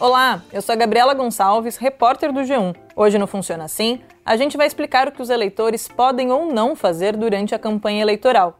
Olá, eu sou a Gabriela Gonçalves, repórter do G1. Hoje no Funciona Assim, a gente vai explicar o que os eleitores podem ou não fazer durante a campanha eleitoral.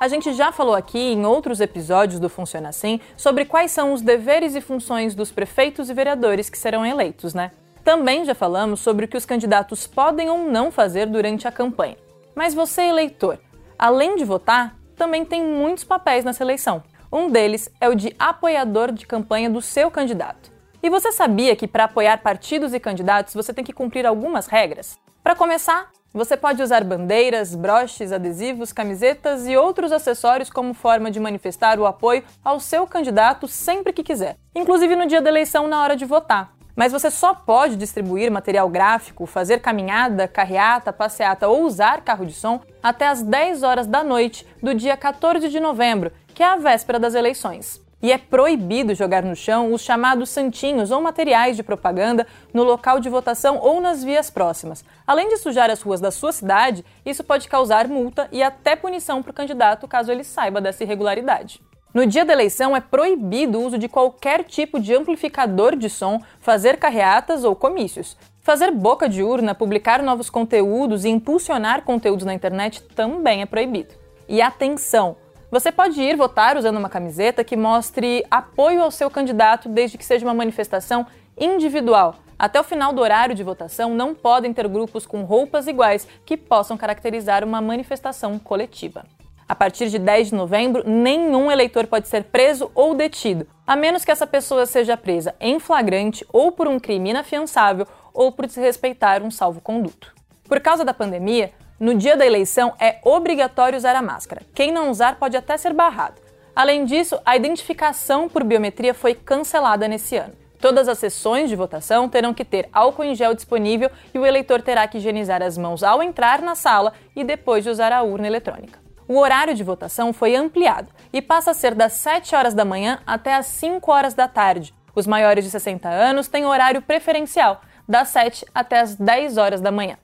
A gente já falou aqui em outros episódios do Funciona Assim sobre quais são os deveres e funções dos prefeitos e vereadores que serão eleitos, né? Também já falamos sobre o que os candidatos podem ou não fazer durante a campanha. Mas você, eleitor, além de votar, também tem muitos papéis nessa eleição. Um deles é o de apoiador de campanha do seu candidato. E você sabia que para apoiar partidos e candidatos você tem que cumprir algumas regras? Para começar, você pode usar bandeiras, broches, adesivos, camisetas e outros acessórios como forma de manifestar o apoio ao seu candidato sempre que quiser, inclusive no dia da eleição na hora de votar. Mas você só pode distribuir material gráfico, fazer caminhada, carreata, passeata ou usar carro de som até as 10 horas da noite do dia 14 de novembro, que é a véspera das eleições. E é proibido jogar no chão os chamados santinhos ou materiais de propaganda no local de votação ou nas vias próximas. Além de sujar as ruas da sua cidade, isso pode causar multa e até punição para o candidato caso ele saiba dessa irregularidade. No dia da eleição é proibido o uso de qualquer tipo de amplificador de som, fazer carreatas ou comícios. Fazer boca de urna, publicar novos conteúdos e impulsionar conteúdos na internet também é proibido. E atenção! Você pode ir votar usando uma camiseta que mostre apoio ao seu candidato desde que seja uma manifestação individual. Até o final do horário de votação, não podem ter grupos com roupas iguais que possam caracterizar uma manifestação coletiva. A partir de 10 de novembro, nenhum eleitor pode ser preso ou detido, a menos que essa pessoa seja presa em flagrante ou por um crime inafiançável ou por desrespeitar um salvo-conduto. Por causa da pandemia, no dia da eleição é obrigatório usar a máscara. Quem não usar pode até ser barrado. Além disso, a identificação por biometria foi cancelada nesse ano. Todas as sessões de votação terão que ter álcool em gel disponível e o eleitor terá que higienizar as mãos ao entrar na sala e depois de usar a urna eletrônica o horário de votação foi ampliado e passa a ser das 7 horas da manhã até as 5 horas da tarde. Os maiores de 60 anos têm horário preferencial, das 7 até as 10 horas da manhã.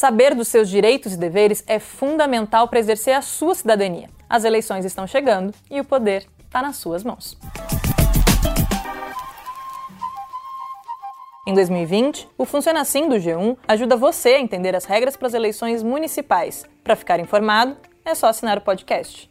Saber dos seus direitos e deveres é fundamental para exercer a sua cidadania. As eleições estão chegando e o poder está nas suas mãos. Em 2020, o Funciona Assim do G1 ajuda você a entender as regras para as eleições municipais. Para ficar informado, é só assinar o podcast.